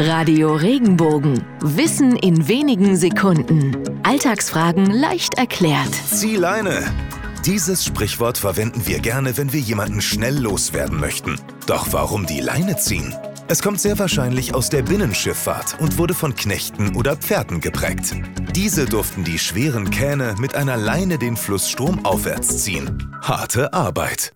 Radio Regenbogen. Wissen in wenigen Sekunden. Alltagsfragen leicht erklärt. Zieh Leine. Dieses Sprichwort verwenden wir gerne, wenn wir jemanden schnell loswerden möchten. Doch warum die Leine ziehen? Es kommt sehr wahrscheinlich aus der Binnenschifffahrt und wurde von Knechten oder Pferden geprägt. Diese durften die schweren Kähne mit einer Leine den Fluss stromaufwärts ziehen. Harte Arbeit.